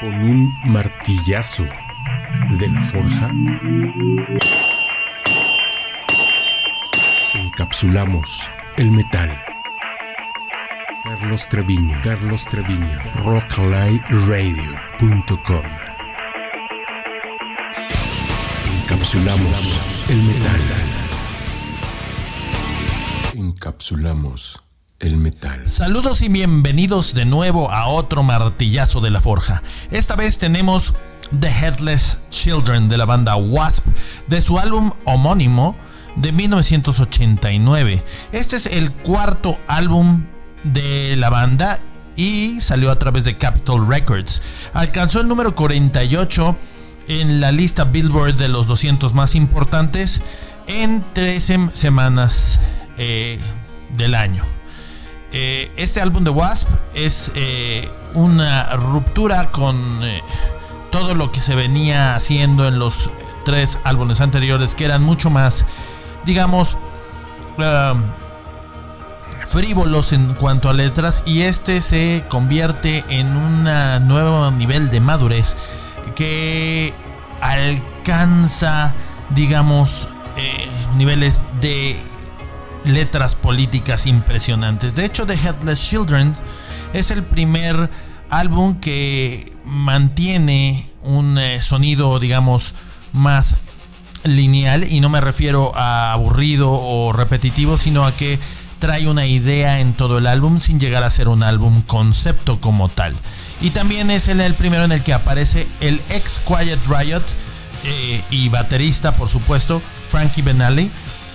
con un martillazo de la forja, encapsulamos el metal. Carlos Treviño, Carlos Treviño, rocklightradio.com. Encapsulamos el metal. Encapsulamos el metal. Saludos y bienvenidos de nuevo a otro martillazo de la forja. Esta vez tenemos The Headless Children de la banda Wasp de su álbum homónimo de 1989. Este es el cuarto álbum de la banda y salió a través de Capitol Records. Alcanzó el número 48 en la lista Billboard de los 200 más importantes en 13 semanas eh, del año. Eh, este álbum de Wasp es eh, una ruptura con eh, todo lo que se venía haciendo en los tres álbumes anteriores que eran mucho más, digamos, um, frívolos en cuanto a letras y este se convierte en un nuevo nivel de madurez que alcanza, digamos, niveles de letras políticas impresionantes. De hecho, The Headless Children es el primer álbum que mantiene un eh, sonido, digamos, más lineal y no me refiero a aburrido o repetitivo, sino a que trae una idea en todo el álbum sin llegar a ser un álbum concepto como tal. Y también es el, primero en el que aparece el ex Quiet Riot eh, y baterista, por supuesto, Frankie Benali,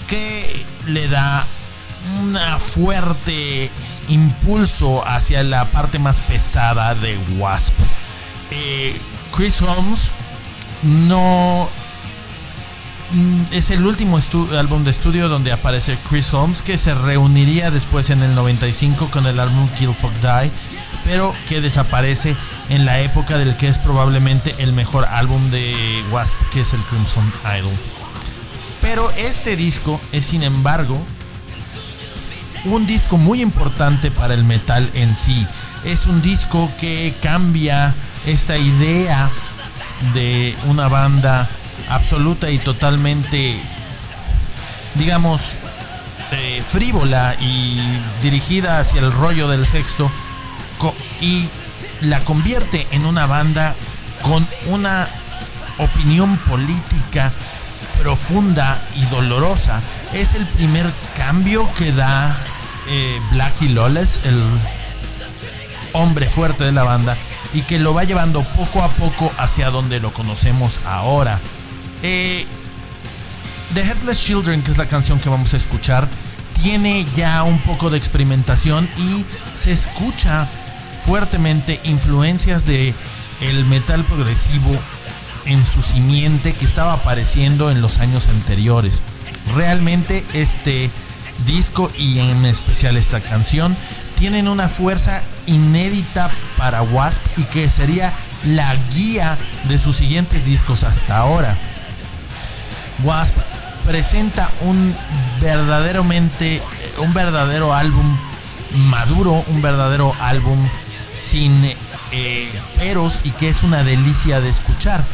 que le da un fuerte impulso hacia la parte más pesada de Wasp. Eh, Chris Holmes no mm, es el último álbum de estudio donde aparece Chris Holmes que se reuniría después en el 95 con el álbum Kill Fuck Die pero que desaparece en la época del que es probablemente el mejor álbum de Wasp que es el Crimson Idol pero este disco es sin embargo un disco muy importante para el metal en sí. Es un disco que cambia esta idea de una banda absoluta y totalmente, digamos, eh, frívola y dirigida hacia el rollo del sexto y la convierte en una banda con una opinión política profunda y dolorosa. Es el primer cambio que da eh, Blackie Lawless, el hombre fuerte de la banda, y que lo va llevando poco a poco hacia donde lo conocemos ahora. Eh, The Headless Children, que es la canción que vamos a escuchar, tiene ya un poco de experimentación y se escucha fuertemente influencias de el metal progresivo en su simiente que estaba apareciendo en los años anteriores. Realmente este disco y en especial esta canción tienen una fuerza inédita para Wasp y que sería la guía de sus siguientes discos hasta ahora. Wasp presenta un verdaderamente un verdadero álbum maduro, un verdadero álbum sin eh, peros y que es una delicia de escuchar.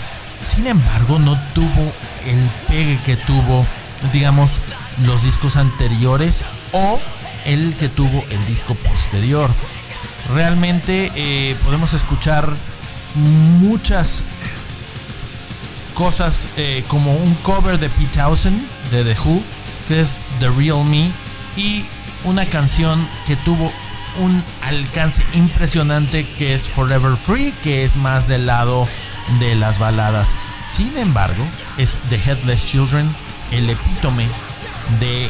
Sin embargo, no tuvo el pegue que tuvo, digamos, los discos anteriores o el que tuvo el disco posterior. Realmente eh, podemos escuchar muchas cosas eh, como un cover de Pete Townsend de The Who, que es The Real Me, y una canción que tuvo un alcance impresionante que es Forever Free, que es más del lado de las baladas. Sin embargo, es The Headless Children el epítome de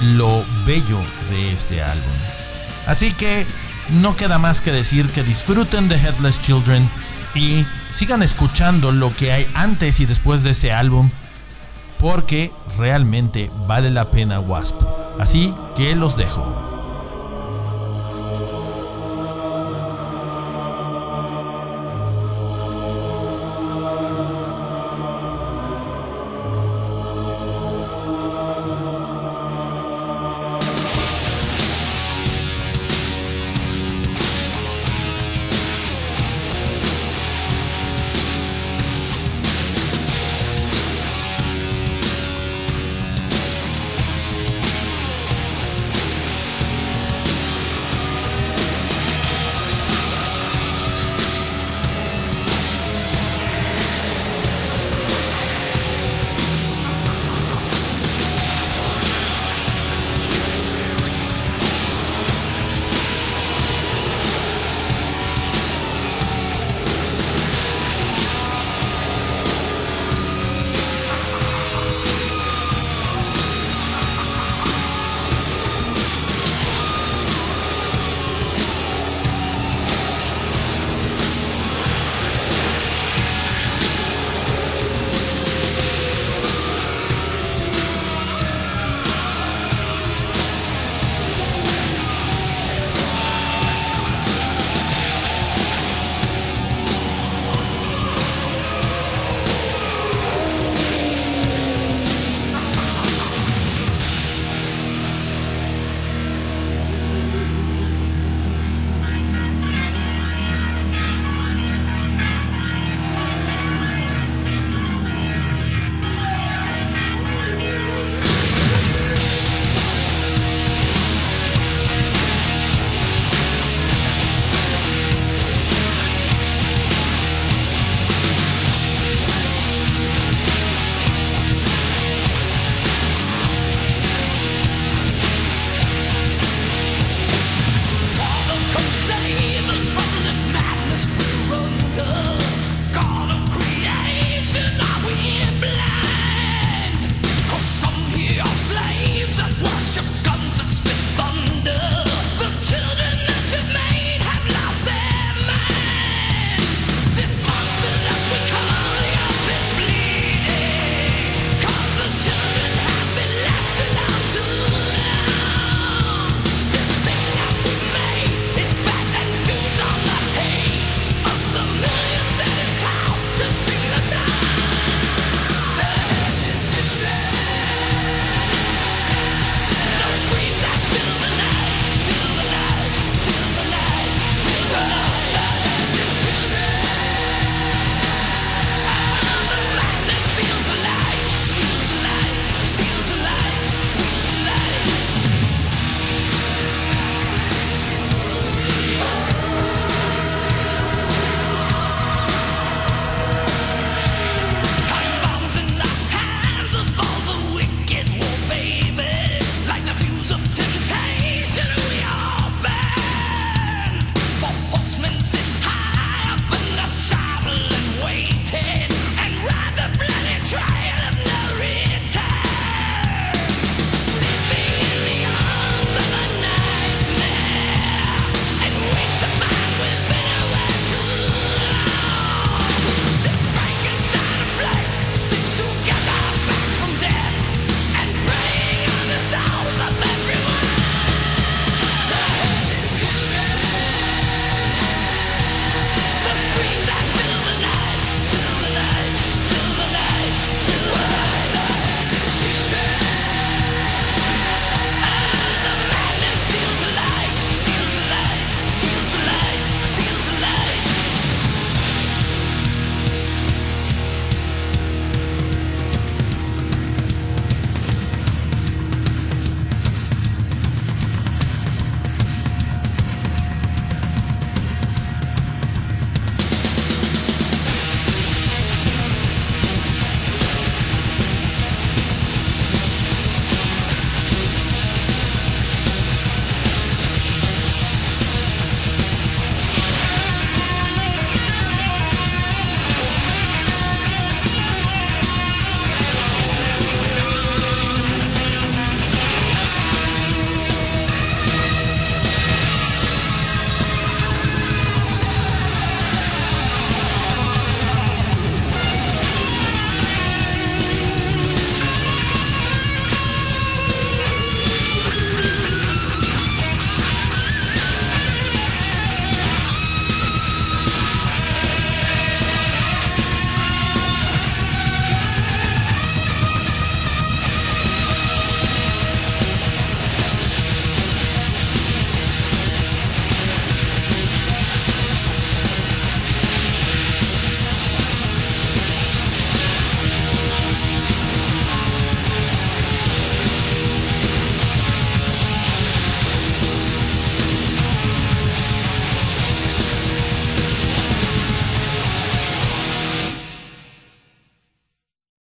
lo bello de este álbum. Así que no queda más que decir que disfruten de Headless Children y sigan escuchando lo que hay antes y después de este álbum porque realmente vale la pena Wasp. Así que los dejo.